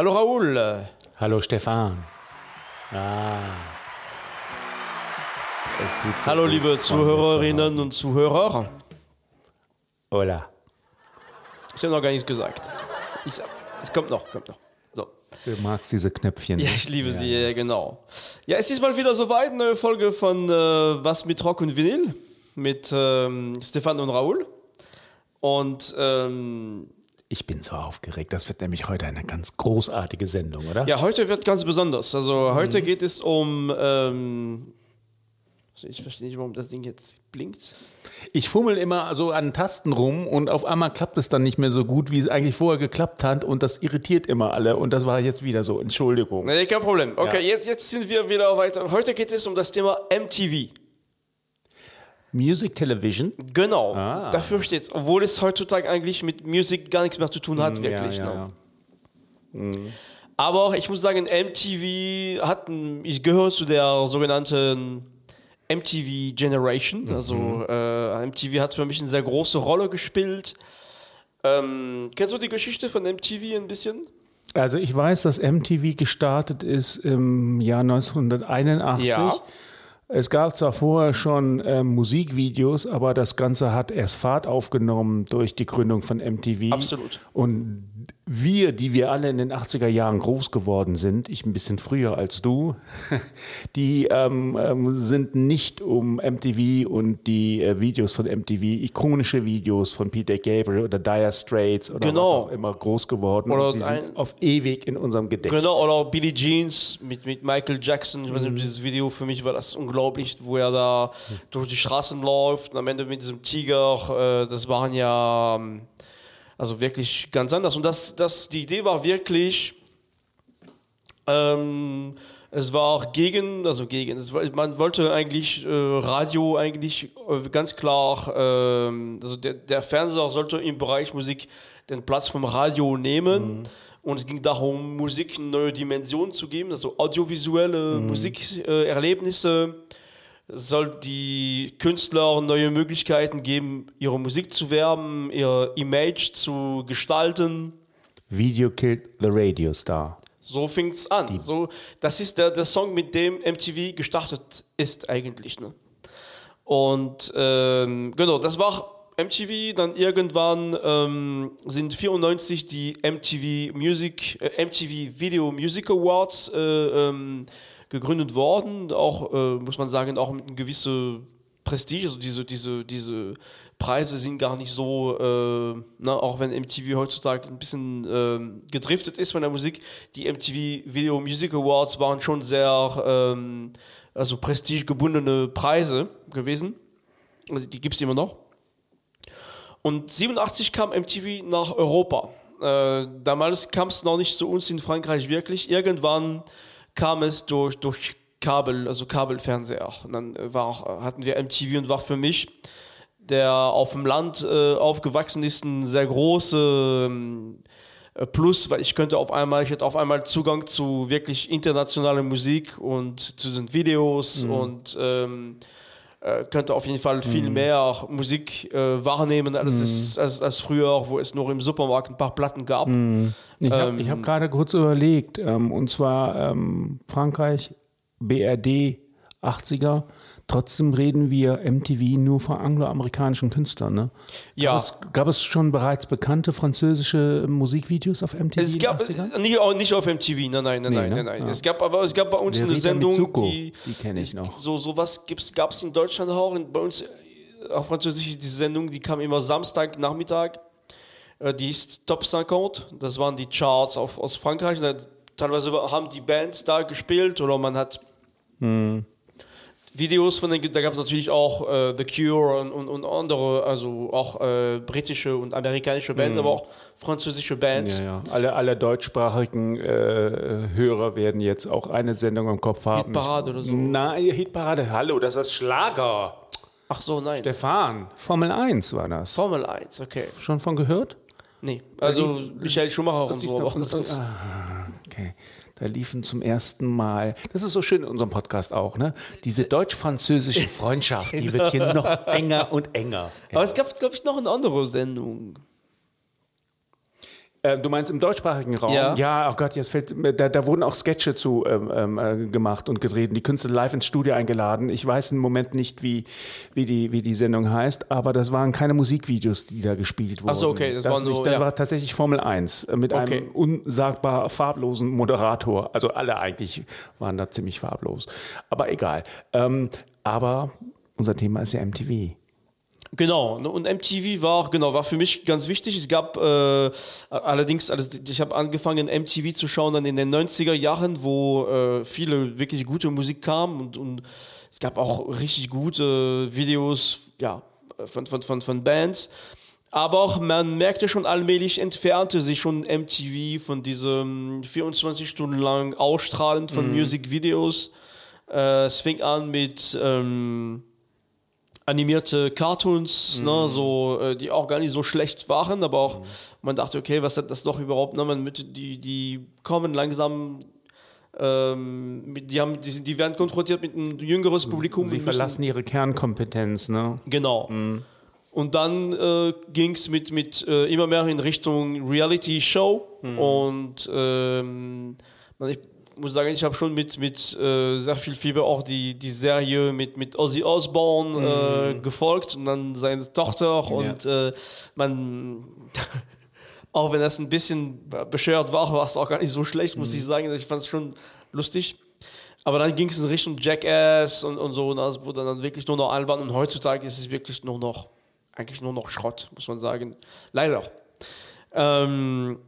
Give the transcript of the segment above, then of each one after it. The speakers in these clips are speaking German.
Hallo Raoul. Hallo Stefan. Ah. Es tut so Hallo liebe Zuhörerinnen und Zuhörer. Hola. Ich habe noch gar nichts gesagt. Ich, es kommt noch, kommt noch. So. Du magst diese Knöpfchen. Ja, ich liebe ja. sie, ja, genau. Ja, es ist mal wieder soweit, eine Folge von äh, Was mit Rock und Vinyl mit ähm, Stefan und Raoul. Und ähm, ich bin so aufgeregt. Das wird nämlich heute eine ganz großartige Sendung, oder? Ja, heute wird ganz besonders. Also heute mhm. geht es um. Ähm, also ich verstehe nicht, warum das Ding jetzt blinkt. Ich fummel immer so an Tasten rum und auf einmal klappt es dann nicht mehr so gut, wie es eigentlich vorher geklappt hat und das irritiert immer alle und das war jetzt wieder so. Entschuldigung. Nee, kein Problem. Okay, ja. jetzt, jetzt sind wir wieder weiter. Heute geht es um das Thema MTV. Music Television? Genau, ah. dafür steht es. Obwohl es heutzutage eigentlich mit Musik gar nichts mehr zu tun hat, mm, wirklich. Ja, ja, ne? ja. Mm. Aber ich muss sagen, MTV hat, ich gehöre zu der sogenannten MTV Generation. Mhm. Also äh, MTV hat für mich eine sehr große Rolle gespielt. Ähm, kennst du die Geschichte von MTV ein bisschen? Also ich weiß, dass MTV gestartet ist im Jahr 1981. Ja. Es gab zwar vorher schon äh, Musikvideos, aber das Ganze hat erst Fahrt aufgenommen durch die Gründung von MTV. Absolut. Und wir, die wir alle in den 80er Jahren groß geworden sind, ich ein bisschen früher als du, die ähm, ähm, sind nicht um MTV und die äh, Videos von MTV, ikonische Videos von Peter Gabriel oder Dire Straits oder genau. was auch immer groß geworden. Oder sie sind auf ewig in unserem Gedächtnis. Genau, oder Billie Jeans mit, mit Michael Jackson. Ich weiß nicht, mhm. dieses Video für mich war das unglaublich, wo er da durch die Straßen läuft und am Ende mit diesem Tiger, äh, das waren ja ähm, also wirklich ganz anders. Und das, das, die Idee war wirklich, ähm, es war gegen, also gegen, war, man wollte eigentlich äh, Radio eigentlich äh, ganz klar, äh, also der, der, Fernseher sollte im Bereich Musik den Platz vom Radio nehmen. Mhm. Und es ging darum, Musik eine neue Dimension zu geben, also audiovisuelle mhm. Musikerlebnisse. Äh, soll die Künstler neue Möglichkeiten geben, ihre Musik zu werben, ihr Image zu gestalten. Video killed the radio star. So fing es an. So, das ist der, der Song, mit dem MTV gestartet ist eigentlich. Ne? Und ähm, genau, das war MTV. Dann irgendwann ähm, sind 94 die MTV Music, äh, MTV Video Music Awards äh, ähm, gegründet worden, auch, äh, muss man sagen, auch mit einem gewissen Prestige, also diese, diese, diese Preise sind gar nicht so, äh, na, auch wenn MTV heutzutage ein bisschen äh, gedriftet ist von der Musik, die MTV Video Music Awards waren schon sehr, ähm, also prestigegebundene Preise gewesen. Also die gibt es immer noch. Und 87 kam MTV nach Europa. Äh, damals kam es noch nicht zu uns in Frankreich wirklich. Irgendwann kam es durch, durch Kabel, also Kabelfernseher. Und dann äh, war, hatten wir MTV und war für mich, der auf dem Land äh, aufgewachsen ist, ein sehr großer ähm, äh, Plus, weil ich könnte auf einmal, ich hatte auf einmal Zugang zu wirklich internationaler Musik und zu den Videos mhm. und ähm, äh, könnte auf jeden Fall viel mhm. mehr Musik äh, wahrnehmen als, mhm. es, als, als, früher, wo es noch im Supermarkt ein paar Platten gab. Mhm. Ich habe ähm, hab gerade kurz überlegt, ähm, und zwar ähm, Frankreich, BRD, 80er, Trotzdem reden wir MTV nur von angloamerikanischen Künstlern. Ne? Ja. Gab es, gab es, schon bereits bekannte französische Musikvideos auf MTV? Es gab nicht, nicht, auf MTV, nein, nein, nein, nee, nein, ne? nein. Ja. Es gab aber es gab bei uns Der eine Sendung, Mitsuko, die, die kenne ich noch. So sowas gab es in Deutschland auch. bei uns auf Französisch die Sendung, die kam immer Samstag Nachmittag. Äh, die ist Top 50. Das waren die Charts auf, aus Frankreich. teilweise haben die Bands da gespielt oder man hat hm. Videos von den, da gab es natürlich auch äh, The Cure und, und, und, andere, also auch äh, britische und amerikanische Bands, mhm. aber auch französische Bands. Ja, ja. Alle, alle deutschsprachigen äh, Hörer werden jetzt auch eine Sendung im Kopf haben. Hitparade oder so. Nein, Hitparade, hallo, das ist Schlager. Ach so, nein. Stefan, Formel 1 war das. Formel 1, okay. Schon von gehört? Nee, also Michael Schumacher und so, aber sonst. Ah, okay. Da liefen zum ersten Mal, das ist so schön in unserem Podcast auch, ne? Diese deutsch-französische Freundschaft, die wird hier noch enger und enger. Aber es gab, glaube ich, noch eine andere Sendung. Äh, du meinst im deutschsprachigen Raum? Ja. Ja, oh Gott, jetzt fällt, da, da wurden auch Sketche zu ähm, ähm, äh, gemacht und gedreht die Künstler live ins Studio eingeladen. Ich weiß im Moment nicht, wie, wie, die, wie die Sendung heißt, aber das waren keine Musikvideos, die da gespielt wurden. Ach so, okay, das war nur- nicht, das ja. war tatsächlich Formel 1 äh, mit Okay. einem unsagbar farblosen Moderator. Also alle eigentlich waren da ziemlich farblos. Aber egal. Ähm, aber unser Thema ist ja MTV. Genau, ne, und MTV war, genau, war für mich ganz wichtig. Es gab äh, allerdings, also ich habe angefangen, MTV zu schauen dann in den 90er Jahren, wo äh, viele wirklich gute Musik kam und, und es gab auch richtig gute Videos ja, von, von, von, von Bands. Aber auch man merkte schon allmählich, entfernte sich schon MTV von diesem 24 Stunden lang Ausstrahlen von Musikvideos. Äh, es fing an mit ähm, animierte Cartoons, ne, so, äh, die auch gar nicht so schlecht waren, aber auch man dachte, okay, was hat das doch überhaupt, ne, man die, die kommen langsam, ähm, die, haben, die, die werden konfrontiert mit einem jüngeres Publikum. Sie verlassen ihre Kernkompetenz, ne? Genau. Und dann äh, ging es mit, mit äh, immer mehr in Richtung Reality Show. Und ähm, ich muss sagen, ich habe schon mit, mit äh, sehr viel Fieber auch die, die Serie mit, mit Ozzy Osbourne äh, gefolgt und dann seine Tochter. Und äh, man, auch wenn das ein bisschen bescheuert war, war es auch gar nicht so schlecht, muss ich sagen. Ich fand es schon lustig. Aber dann ging es in Richtung Jackass und, und so, und das wurde dann wirklich nur noch albern. Und heutzutage ist es wirklich nur noch, eigentlich nur noch Schrott, muss man sagen. Leider. Ähm,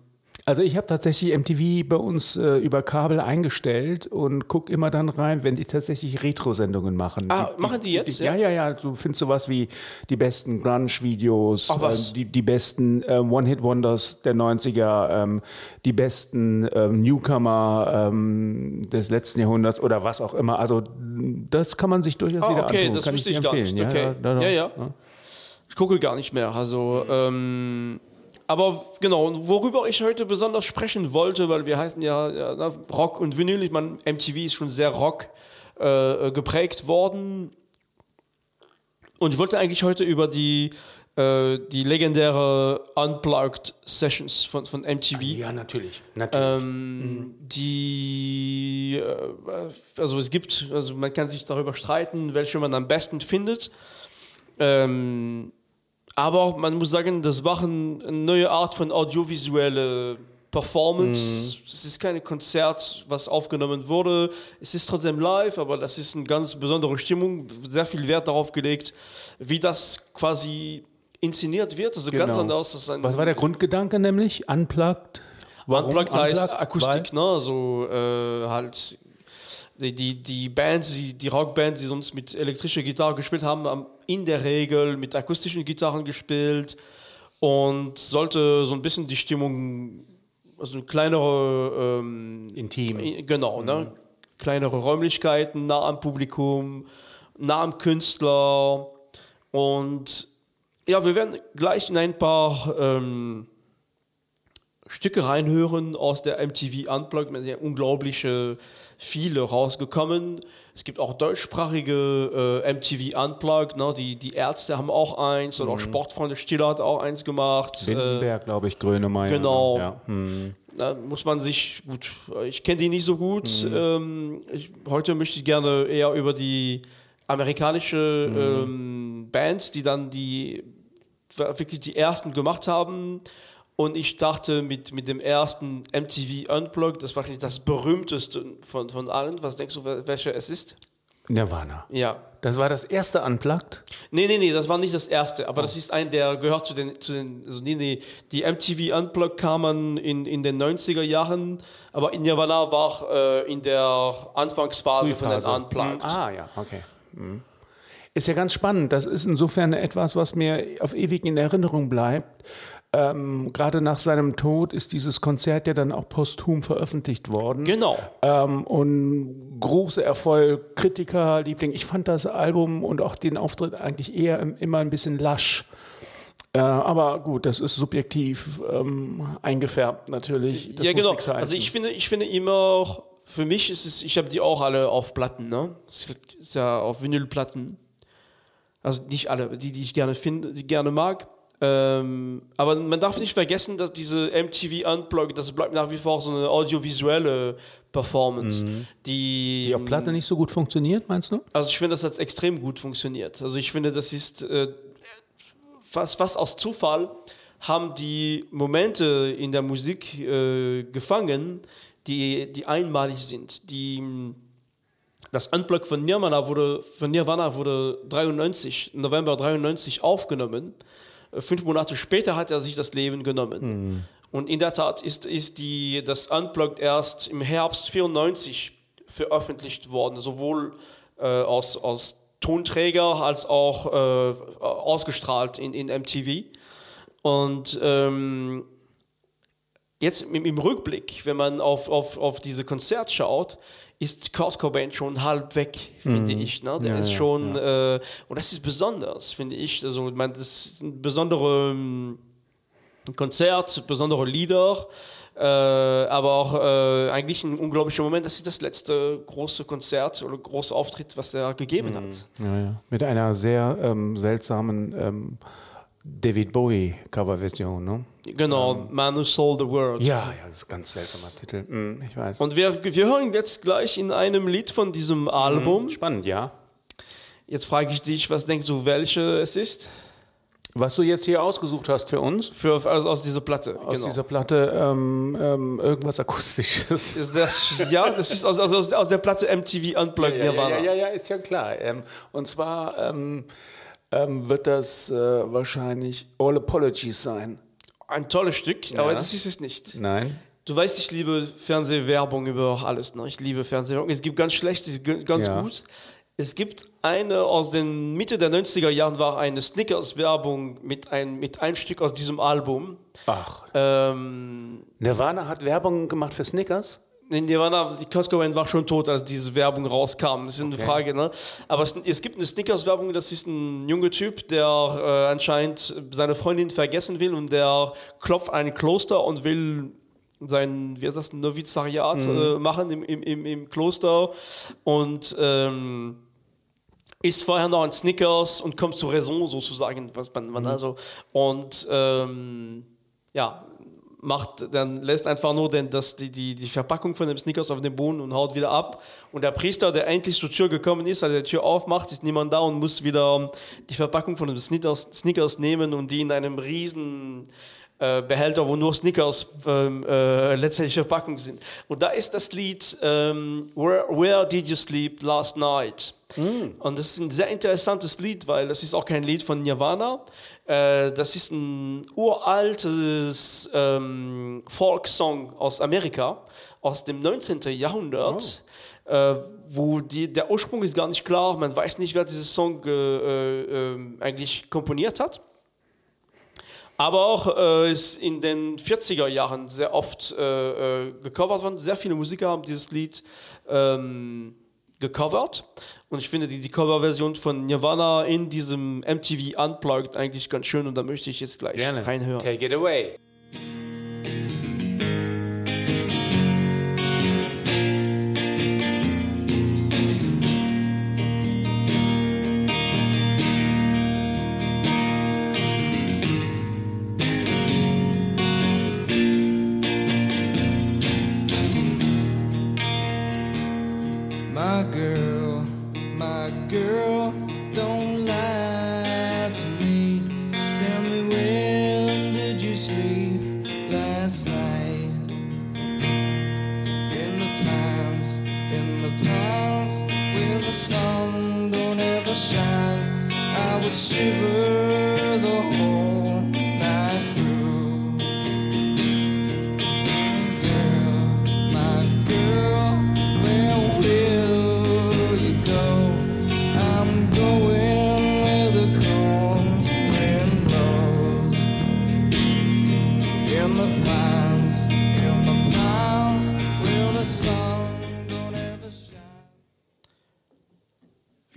Also ich habe tatsächlich MTV bei uns äh, über Kabel eingestellt und gucke immer dann rein, wenn die tatsächlich Retro-Sendungen machen. Ah, machen die jetzt, ja, ja, ja. Du findest sowas wie die besten Grunge-Videos, äh, die, die besten äh, One-Hit-Wonders der 90er, ähm, die besten ähm, Newcomer ähm, des letzten Jahrhunderts oder was auch immer. Also das kann man sich durchaus Ah, wieder okay, antun. das kann wusste ich ich gar empfehlen. nicht. Okay. da- Ja, ja. ich gucke gar nicht mehr. Also, ähm, aber genau, worüber ich heute besonders sprechen wollte, weil wir heißen ja, ja Rock und Vinyl, ich meine, MTV ist schon sehr Rock äh, geprägt worden. Und ich wollte eigentlich heute über die, äh, die legendäre Unplugged Sessions von, von MTV. Ja, natürlich. natürlich. Ähm, Die, äh, also es gibt, also man kann sich darüber streiten, welche man am besten findet. Ähm, aber man muss sagen, das war ein, eine neue Art von audiovisuelle Performance. Es ist kein Konzert, was aufgenommen wurde. Es ist trotzdem live, aber das ist eine ganz besondere Stimmung. Sehr viel Wert darauf gelegt, wie das quasi inszeniert wird. Also ganz Genau. anders. als ein, Was war der Grundgedanke nämlich? Unplugged? Warum Unplugged heißt Unplugged? Akustik, ne? So äh, halt die, die, Bands, die, die Rockbands, die sonst mit elektrischer Gitarre gespielt haben, haben in der Regel mit akustischen Gitarren gespielt und sollte so ein bisschen die Stimmung, also eine kleinere ähm, Intim. Genau, ne? kleinere Räumlichkeiten, nah am Publikum, nah am Künstler. Und ja, wir werden gleich in ein paar ähm, Stücke reinhören aus der MTV Unplugged. Ja unglaubliche viele rausgekommen. Es gibt auch deutschsprachige äh, MTV Unplugged. Ne? Die, die Ärzte haben auch eins oder auch Sportfreunde Stiller hat auch eins gemacht. Äh, Windenberg, glaube ich, Grönemeyer. Genau. Ja. Hm. da muss man sich, gut, ich kenne die nicht so gut. Mhm. Ähm, ich, heute möchte ich gerne eher über die amerikanische Mhm. ähm, Bands, die dann die wirklich die ersten gemacht haben. Und ich dachte mit, mit dem ersten MTV Unplugged, das war wahrscheinlich das berühmteste von, von allen. Was denkst du, wel- welcher es ist? Nirvana. Ja. Das war das erste Unplugged? Nee, nee, nee, das war nicht das erste, Oh. aber das ist ein, der gehört zu den, zu den also nee, nee, die MTV Unplugged kamen in, in den 90er Jahren, aber in Nirvana war äh, in der Anfangsphase von den Frühphase. Unplugged. Hm, Ah, ja, okay. Hm. Ist ja ganz spannend. Das ist insofern etwas, was mir auf ewig in Erinnerung bleibt. Ähm, Gerade nach seinem Tod ist dieses Konzert ja dann auch posthum veröffentlicht worden. Genau. Ähm, und großer Erfolg, Kritiker, Liebling. Ich fand das Album und auch den Auftritt eigentlich eher im- immer ein bisschen lasch. Äh, aber gut, das ist subjektiv ähm, eingefärbt natürlich. Das ja, genau. Also ich finde, ich finde immer, für mich ist es, ich habe die auch alle auf Platten, ne? Das ist ja auf Vinylplatten. Also nicht alle, die, die ich gerne finde, die ich gerne mag. Ähm, aber man darf nicht vergessen, dass diese MTV Unplugged, das bleibt nach wie vor so eine audiovisuelle Performance, mhm. die. Die auf Platte nicht so gut funktioniert, meinst du? Also ich finde, das hat extrem gut funktioniert. Also ich finde, das ist äh, fast, fast aus Zufall haben die Momente in der Musik äh, gefangen, die, die einmalig sind. Die, das Unplug von Nirvana wurde, von Nirvana wurde 93, November 93 aufgenommen Fünf Monate später hat er sich das Leben genommen. Mhm. Und in der Tat ist, ist die, das Unplugged erst im Herbst 94 veröffentlicht worden, sowohl äh, aus, aus Tonträger als auch äh, ausgestrahlt in, in MTV. Und ähm, jetzt im, Rückblick, wenn man auf, auf, auf diese Konzert schaut, ist Kurt Cobain schon halb weg, finde mhm. ich. Ne? Der ja, ist schon, ja. äh, und das ist besonders, finde ich. Also, ich meine, das ist ein besonderes ähm, Konzert, besondere Lieder, äh, aber auch äh, eigentlich ein unglaublicher Moment. Das ist das letzte große Konzert oder große Auftritt, was er gegeben mhm. hat. Ja, Mit einer sehr ähm, seltsamen ähm, David Bowie Coverversion, ne? Genau, ähm, Man Who Sold the World. Ja, ja, das ist ein ganz seltsamer Titel. Mm, ich weiß. Und wir, wir hören jetzt gleich in einem Lied von diesem Album. Mm, spannend, ja. Jetzt frage ich dich, was denkst du, welche es ist? Was du jetzt hier ausgesucht hast für uns? Für, also aus dieser Platte. Aus genau. dieser Platte ähm, ähm, irgendwas Akustisches. Das, ja, das ist aus, aus, aus der Platte MTV Unplugged ja, ja, Nirvana. Ja, ja, ja, ist ja klar. Ähm, und zwar ähm, wird das äh, wahrscheinlich All Apologies sein. Ein tolles Stück, ja. aber das ist es nicht. Nein. Du weißt, ich liebe Fernsehwerbung über alles. Ne? Ich liebe Fernsehwerbung. Es gibt ganz schlecht, ganz ja. gut. Es gibt eine aus den Mitte der 90er Jahren war eine Snickers-Werbung mit ein, mit einem Stück aus diesem Album. Ach. Ähm, Nirvana hat Werbung gemacht für Snickers? Nirvana, die Kurt Cobain war schon tot, als diese Werbung rauskam. Das ist eine okay. Frage, ne? Aber es, es, gibt eine Snickers-Werbung, das ist ein junger Typ, der äh, anscheinend seine Freundin vergessen will und der klopft ein Kloster und will sein, wie heißt das, Novizariat mhm. äh, machen im, im, im, im, Kloster und ähm, isst vorher noch ein Snickers und kommt zur Raison sozusagen, was man, man mhm. also und ähm, ja, macht, dann lässt einfach nur den, das, die, die, die Verpackung von dem Snickers auf den Boden und haut wieder ab. Und der Priester, der endlich zur Tür gekommen ist, als er die Tür aufmacht, ist niemand da und muss wieder die Verpackung von dem Snickers, Snickers nehmen und die in einem riesen äh, Behälter, wo nur Snickers ähm, äh, letztendlich Verpackung sind. Und da ist das Lied ähm, Where, Where Did You Sleep Last Night? Mm. Und das ist ein sehr interessantes Lied, weil das ist auch kein Lied von Nirvana. Äh, das ist ein uraltes ähm, Folksong aus Amerika, aus dem 19. Jahrhundert. Oh. Äh, wo die, der Ursprung ist gar nicht klar, man weiß nicht, wer diesen Song äh, ähm, eigentlich komponiert hat. Aber auch äh, ist in den 40er Jahren sehr oft äh, äh, gecovert worden. Sehr viele Musiker haben dieses Lied ähm, gecovert. Und ich finde die, die Coverversion von Nirvana in diesem MTV Unplugged eigentlich ganz schön und da möchte ich jetzt gleich Gerne. reinhören. Take it away.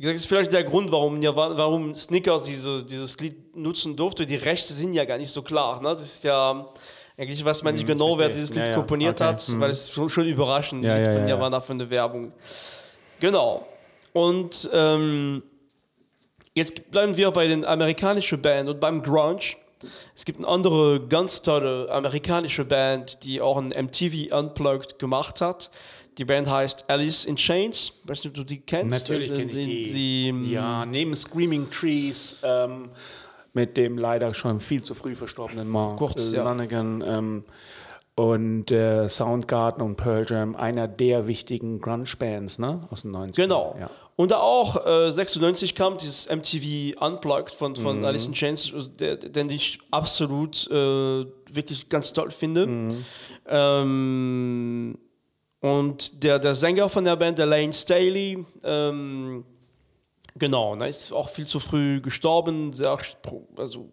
Das ist vielleicht der Grund, warum, ja, warum Snickers diese, dieses Lied nutzen durfte. Die Rechte sind ja gar nicht so klar. Ne? Das ist ja eigentlich, weiß man nicht hm, genau, wer dieses Lied ja, komponiert okay. hat, hm. weil es schon, schon überraschend ja, Lied ja, von Nirvana von der Werbung. Genau. Und ähm, jetzt bleiben wir bei den amerikanischen Band und beim Grunge. Es gibt eine andere ganz tolle amerikanische Band, die auch ein MTV Unplugged gemacht hat. Die Band heißt Alice in Chains. Weißt du, ob du die kennst? Natürlich kenne ich die. die. Ja, neben Screaming Trees ähm, mit dem leider schon viel zu früh verstorbenen Mark Kurz, Lanigan. Ja. Ähm, und äh, Soundgarden und Pearl Jam, einer der wichtigen Grunge-Bands ne? aus den 90ern. Genau. Ja. Und da auch äh, 96 kam dieses MTV Unplugged von, von mhm. Alice in Chains, den ich absolut äh, wirklich ganz toll finde. Mhm. Ähm, und der, der Sänger von der Band, der Lane Staley, ähm, Genau, ne, ist auch viel zu früh gestorben. Sehr, also,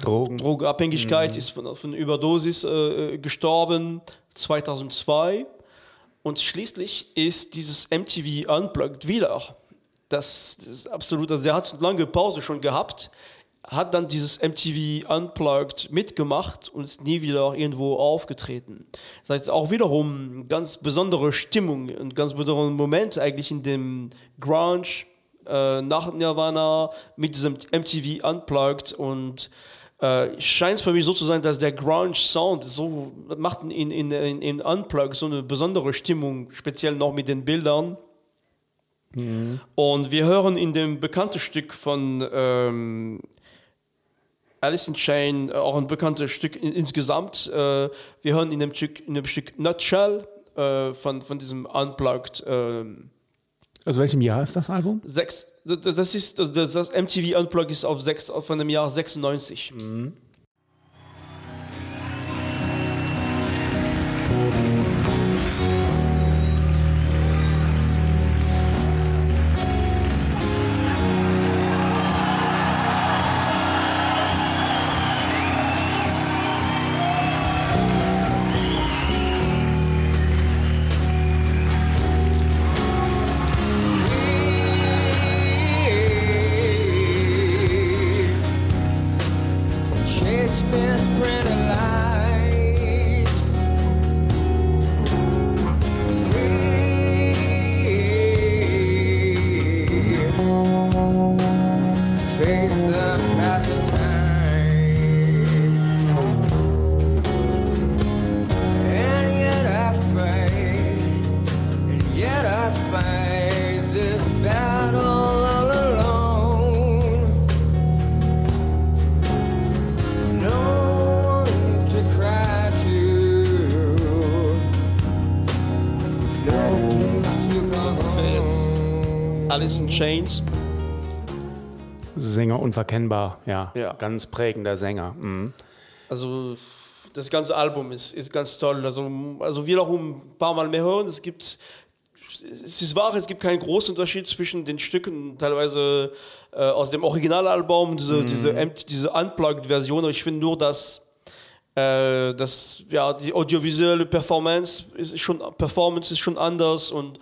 Drogen. Drogenabhängigkeit mhm. ist von, von Überdosis äh, gestorben 2002. Und schließlich ist dieses MTV Unplugged wieder. Das, das ist absolut, also der hat eine lange Pause schon gehabt, hat dann dieses MTV Unplugged mitgemacht und ist nie wieder irgendwo aufgetreten. Das heißt auch wiederum ganz besondere Stimmung, ein ganz besonderer Moment eigentlich in dem Grunge äh, nach Nirvana mit diesem MTV Unplugged und äh, scheint es für mich so zu sein, dass der Grunge-Sound so macht in, in, in, in Unplugged so eine besondere Stimmung, speziell noch mit den Bildern. Mhm. Und wir hören in dem bekannten Stück von ähm, Alice in Chain, äh, auch ein bekanntes Stück in, insgesamt. Äh, wir hören in dem Stück, in dem Stück Nutshell äh, von, von diesem Unplugged. Aus welchem Jahr ist das Album? Sechs, das ist das, das MTV Unplugged ist auf sechs, von dem Jahr 96. Mhm. Alice in Chains. Sänger unverkennbar, ja. ja. Ganz prägender Sänger. Mhm. Also das ganze Album ist, ist ganz toll. Also, also wiederum ein paar Mal mehr hören. Es gibt es ist wahr, es gibt keinen großen Unterschied zwischen den Stücken, teilweise äh, aus dem Originalalbum, diese, mm. diese, diese Unplugged-Version. Ich finde nur, dass, äh, dass ja, die audiovisuelle Performance ist schon, Performance ist schon anders und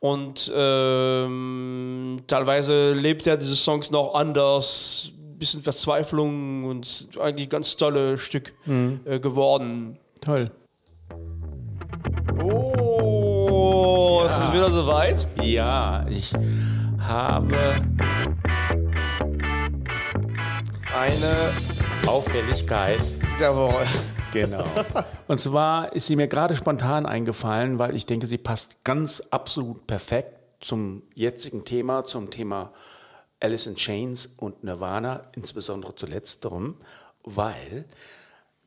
und ähm, teilweise lebt er diese Songs noch anders, bisschen Verzweiflung und eigentlich ganz tolles Stück mhm. äh, geworden. Toll. Oh, ja. es ist wieder soweit? Ja, ich habe eine Auffälligkeit der Woche. Genau. Und zwar ist sie mir gerade spontan eingefallen, weil ich denke, sie passt ganz absolut perfekt zum jetzigen Thema, zum Thema Alice in Chains und Nirvana, insbesondere zu letzterem, weil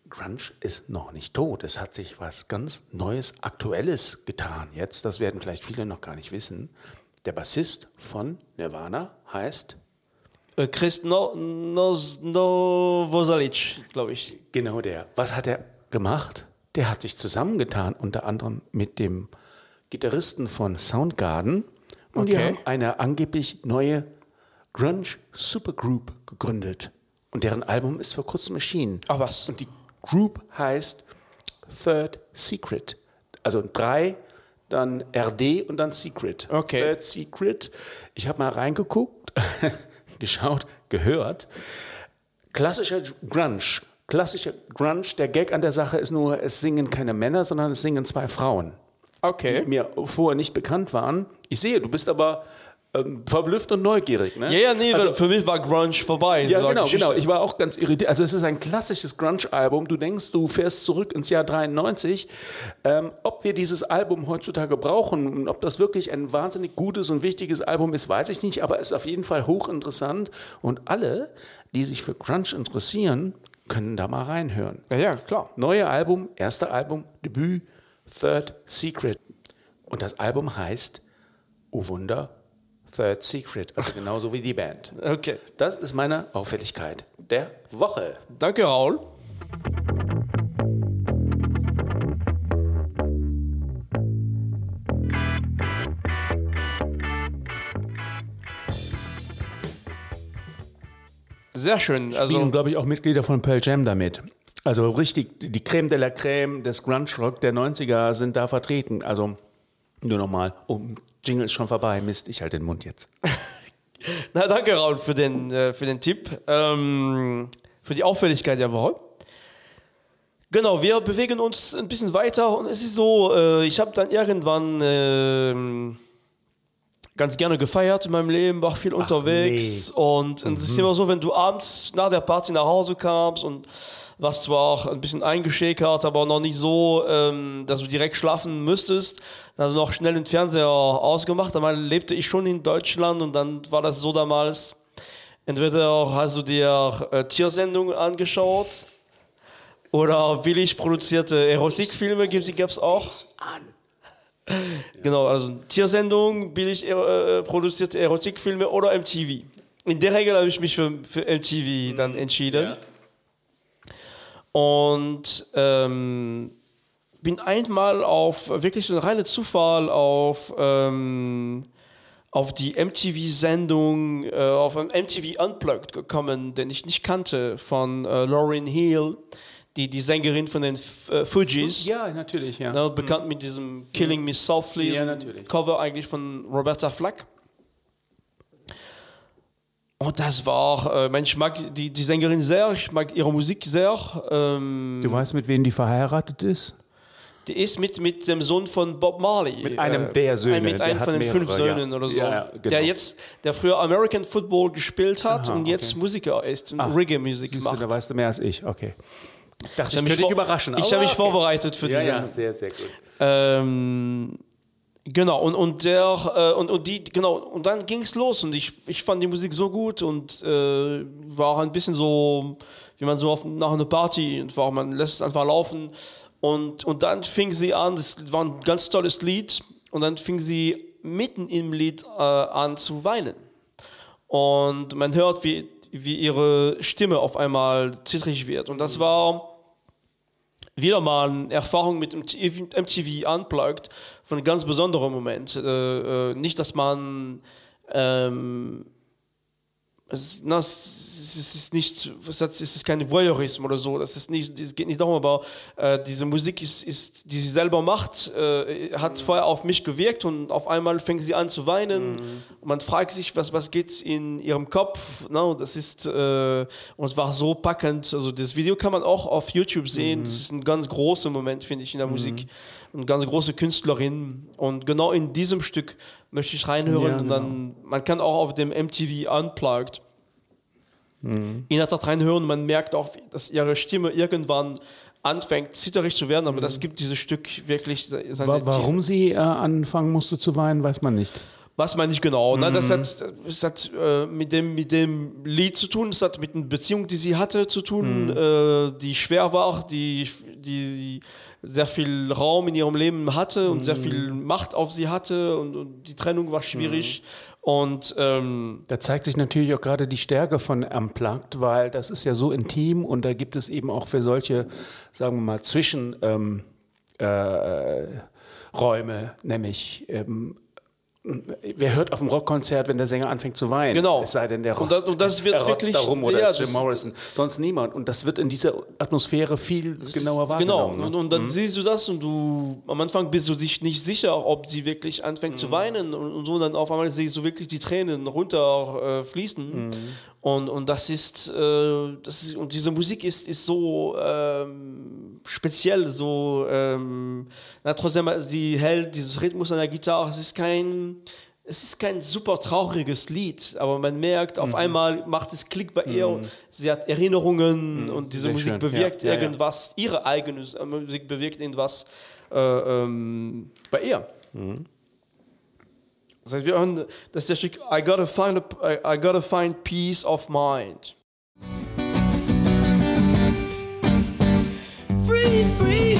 Grunge ist noch nicht tot. Es hat sich was ganz Neues, Aktuelles getan jetzt. Das werden vielleicht viele noch gar nicht wissen. Der Bassist von Nirvana heißt Chris no, no, Novoselic, glaube ich. Genau der. Was hat er gemacht? Der hat sich zusammengetan, unter anderem mit dem Gitarristen von Soundgarden. Und okay. die haben eine angeblich neue Grunge Supergroup gegründet. Und deren Album ist vor kurzem erschienen. Ach was. Und die Group heißt Third Secret. Also drei, dann RD und dann Secret. Okay. Third Secret. Ich habe mal reingeguckt. geschaut, gehört. Klassischer Grunge. Klassischer Grunge, der Gag an der Sache ist nur, es singen keine Männer, sondern es singen zwei Frauen. Okay. Die mir vorher nicht bekannt waren. Ich sehe, du bist aber ähm, verblüfft und neugierig. Ne? Ja, ja, nee, also, für mich war Grunge vorbei. Ja, genau, genau. Ich war auch ganz irritiert. Also es ist ein klassisches Grunge-Album. Du denkst, du fährst zurück ins Jahr 93. Ähm, ob wir dieses Album heutzutage brauchen und ob das wirklich ein wahnsinnig gutes und wichtiges Album ist, weiß ich nicht. Aber es ist auf jeden Fall hochinteressant. Und alle, die sich für Grunge interessieren, können da mal reinhören. Ja, ja, klar. Neue Album, erster Album, Debüt, Third Secret. Und das Album heißt, oh Wunder, Third Secret, also genauso wie die Band. Okay. Das ist meine Auffälligkeit der Woche. Danke, Raul. Sehr schön. Also Spielen, glaube ich, auch Mitglieder von Pearl Jam damit. Also richtig, die Creme de la Creme des Grunge Rock der 90er sind da vertreten. Also nur nochmal, um Jingle ist schon vorbei. Mist, ich halte den Mund jetzt. Na, danke, Raul, für den, äh, für den Tipp. Ähm, für die Auffälligkeit der Woche. Genau, wir bewegen uns ein bisschen weiter und es ist so, äh, ich habe dann irgendwann äh, ganz gerne gefeiert in meinem Leben, war viel Ach, unterwegs nee. und, und mhm. es ist mhm. immer so, wenn du abends nach der Party nach Hause kamst und was zwar auch ein bisschen eingeschäkert, aber noch nicht so, ähm, dass du direkt schlafen müsstest. Also noch schnell den Fernseher ausgemacht. Einmal lebte ich schon in Deutschland und dann war das so damals, entweder hast du dir äh, Tiersendungen angeschaut oder billig produzierte Erotikfilme gab es auch. Genau, also Tiersendungen, billig äh, produzierte Erotikfilme oder MTV. In der Regel habe ich mich für, für MTV dann entschieden. Ja. Und ähm, bin einmal auf wirklich ein reiner Zufall auf, ähm, auf die MTV-Sendung, äh, auf ein MTV Unplugged gekommen, den ich nicht kannte, von äh, Lauryn Hill, die, die Sängerin von den äh, Fugees. Ja, natürlich, ja. Ne, bekannt mhm. mit diesem Killing Me Softly ja, Cover eigentlich von Roberta Flack. Und das war, äh, ich mag die, die Sängerin sehr, ich mag ihre Musik sehr. Ähm, du weißt, mit wem die verheiratet ist? Die ist mit, mit dem Sohn von Bob Marley. Mit einem äh, der Söhne. Mit einem von den mehrere, fünf Söhnen ja. oder so. Ja, ja, genau. Der jetzt, der früher American Football gespielt hat Aha, und jetzt okay. Musiker ist und Reggae-Musik macht. Da weißt du mehr als ich, okay. Ich dachte, ich, ich könnte dich überraschen. Ich habe mich okay. vorbereitet für ja, diese. Ja, sehr, sehr gut. Ähm, Genau, und, und der, äh, und, und die, genau, und dann ging es los und ich, ich fand die Musik so gut und äh, war ein bisschen so, wie man so auf, nach einer Party, war, man lässt es einfach laufen und, und dann fing sie an, das war ein ganz tolles Lied und dann fing sie mitten im Lied äh, an zu weinen. Und man hört, wie, wie ihre Stimme auf einmal zittrig wird. Und das war wieder mal eine Erfahrung mit MTV Unplugged von einem ganz besonderen Moment. Äh, äh, nicht, dass man ähm, es, na, es, ist nicht, es ist kein Voyeurismus oder so. Das ist nicht, es geht nicht darum, aber äh, diese Musik ist, ist, die sie selber macht, äh, hat mhm. vorher auf mich gewirkt und auf einmal fängt sie an zu weinen. Mhm. Man fragt sich, was, was geht in ihrem Kopf. No, das ist äh, und es war so packend. Also das Video kann man auch auf YouTube sehen. Mhm. Das ist ein ganz großer Moment, finde ich, in der mhm. Musik. Eine ganz große Künstlerin. Und genau in diesem Stück möchte ich reinhören. Ja, und dann, genau. man kann auch auf dem MTV Unplugged mhm. in der Tat reinhören. Man merkt auch, dass ihre Stimme irgendwann anfängt, zitterig zu werden, aber mhm. das gibt dieses Stück wirklich. Seine Warum Tiefe. sie äh, anfangen musste zu weinen, weiß man nicht. Weiß man nicht genau. Mhm. Ne? Das hat, das hat äh, mit, dem, mit dem Lied zu tun, das hat mit einer Beziehung, die sie hatte, zu tun, mhm. äh, die schwer war, die, die sehr viel Raum in ihrem Leben hatte und mhm. sehr viel Macht auf sie hatte und, und die Trennung war schwierig. Mhm. Und ähm, da zeigt sich natürlich auch gerade die Stärke von Unplugged, weil das ist ja so intim und da gibt es eben auch für solche, sagen wir mal, Zwischenräume, ähm, äh, nämlich ähm, Wer hört auf dem Rockkonzert, wenn der Sänger anfängt zu weinen? Genau. Es sei denn, der und das, und das wird wirklich darum oder ja, ist Jim Morrison. Sonst niemand. Und das wird in dieser Atmosphäre viel genauer wahrgenommen. Genau. Ne? Und, und, dann mhm. siehst du das und du am Anfang bist du dich nicht sicher, ob sie wirklich anfängt mhm. zu weinen und, und, so. Und dann auf einmal siehst du wirklich die Tränen runterfließen. Äh, mhm. Und, und das ist, äh, das ist, und diese Musik ist, ist so ähm, speziell, so ähm, na, trotzdem, sie hält dieses Rhythmus an der Gitarre, es ist kein es ist kein super trauriges Lied, aber man merkt, auf einmal macht es Klick bei ihr und sie hat Erinnerungen und diese Sehr Musik schön. bewirkt Ja, ja, ja. irgendwas, ihre eigene Musik bewirkt irgendwas äh, ähm, bei ihr. Das ist der Stück I gotta find, a, I, gotta find peace of mind. Free, free,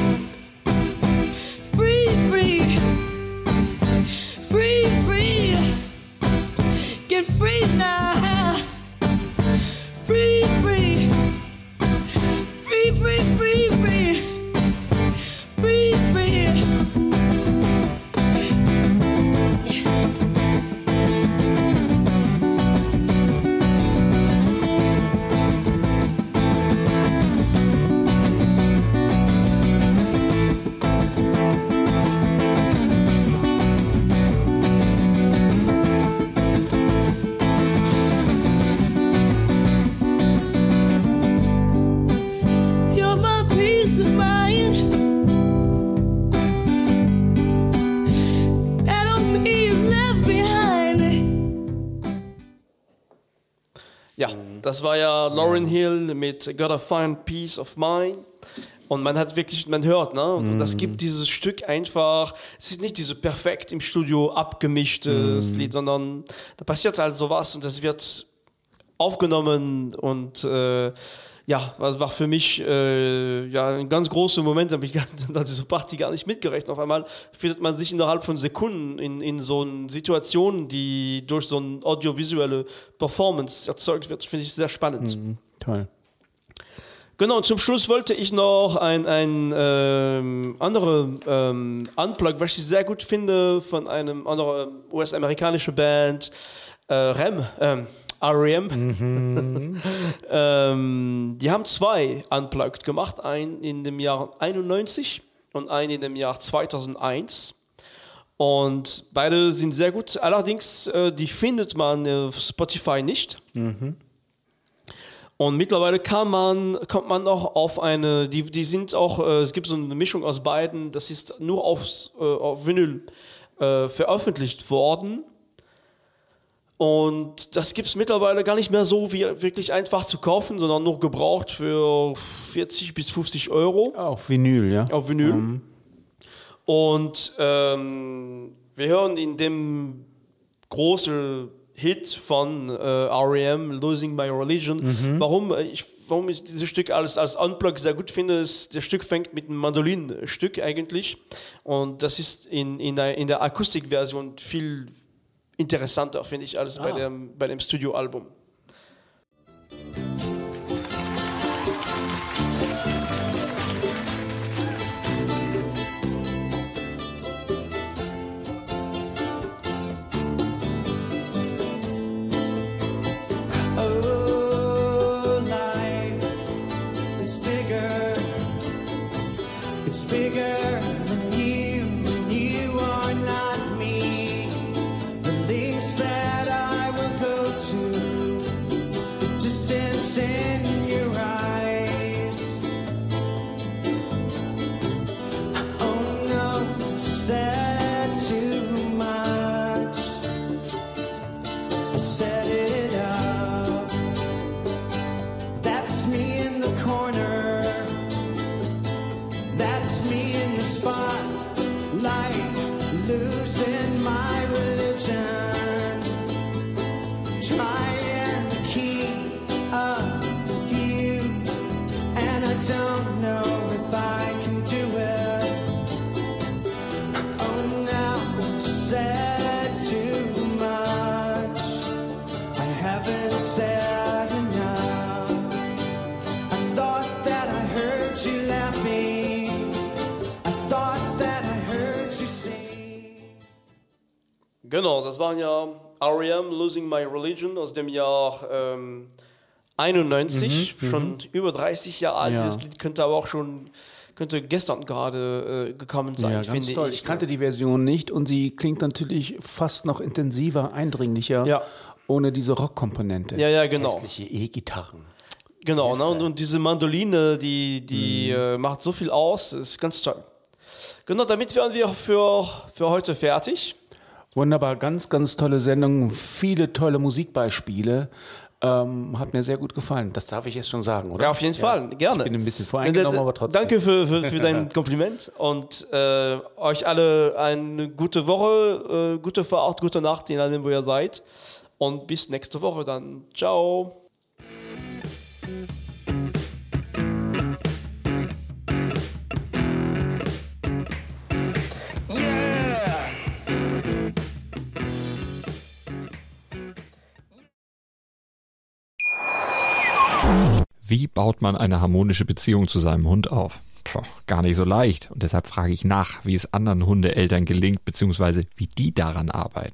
das war ja Lauren Hill mit Gotta Find Peace of Mind. Und man hat wirklich, man hört, ne? Und das gibt dieses Stück einfach, es ist nicht diese perfekt im Studio abgemischtes Lied, sondern da passiert halt sowas und das wird aufgenommen und äh, ja, das war für mich äh, ja, ein ganz großer Moment, da habe ich an dieser Party gar nicht mitgerechnet. Auf einmal findet man sich innerhalb von Sekunden in, in so einer Situation, die durch so eine audiovisuelle Performance erzeugt wird, finde ich sehr spannend. Toll. Genau, und zum Schluss wollte ich noch ein, ein ähm, andere ähm, Unplug, was ich sehr gut finde, von einem anderen US-amerikanischen Band, äh, REM, ähm, R.E.M. ähm, die haben zwei Unplugged gemacht, einen in dem Jahr 91 und einen in dem Jahr 2001. Und beide sind sehr gut. Allerdings, äh, die findet man auf Spotify nicht. Und mittlerweile kann man, kommt man auch auf eine, die, die sind auch, äh, es gibt so eine Mischung aus beiden, das ist nur aufs, äh, auf Vinyl äh, veröffentlicht worden. Und das gibt es mittlerweile gar nicht mehr so wie wirklich einfach zu kaufen, sondern nur gebraucht für 40 bis 50 Euro Auf Vinyl, ja. auf Vinyl. Und ähm, wir hören in dem großen Hit von äh, R.E.M., Losing My Religion. Warum, äh, ich, warum ich dieses Stück als, als Unplug sehr gut finde, ist, das Stück fängt mit einem Mandolinstück eigentlich. Und das ist in, in, der, in der Akustikversion viel interessanter, finde ich, als bei, dem, bei dem Studioalbum. Oh, bigger. Genau, das waren ja R.E.M. Losing My Religion aus dem Jahr ähm, 91, schon über 30 Jahre alt. Ja. Dieses Lied könnte aber auch schon, könnte gestern gerade äh, gekommen sein, Ja, ganz finde toll. ich. Ich kannte die Version nicht und sie klingt natürlich fast noch intensiver, eindringlicher, Ja. ohne diese Rockkomponente. Ja, ja, genau. Hässliche E-Gitarren. Genau, ne? und, und diese Mandoline, die, die Mhm. äh, macht so viel aus, ist ganz toll. Genau, damit wären wir für, für heute fertig. Wunderbar, ganz, ganz tolle Sendung, viele tolle Musikbeispiele. Ähm, hat mir sehr gut gefallen. Das darf ich jetzt schon sagen, oder? Ja, auf jeden Fall, gerne. Ich bin ein bisschen voreingenommen, aber trotzdem. Danke für, für, für dein Kompliment und äh, euch alle eine gute Woche, äh, gute Fahrt, gute Nacht, je nachdem, wo ihr seid. Und bis nächste Woche dann. Ciao. Wie baut man eine harmonische Beziehung zu seinem Hund auf? Puh, gar nicht so leicht. Und deshalb frage ich nach, wie es anderen Hundeeltern gelingt, beziehungsweise wie die daran arbeiten.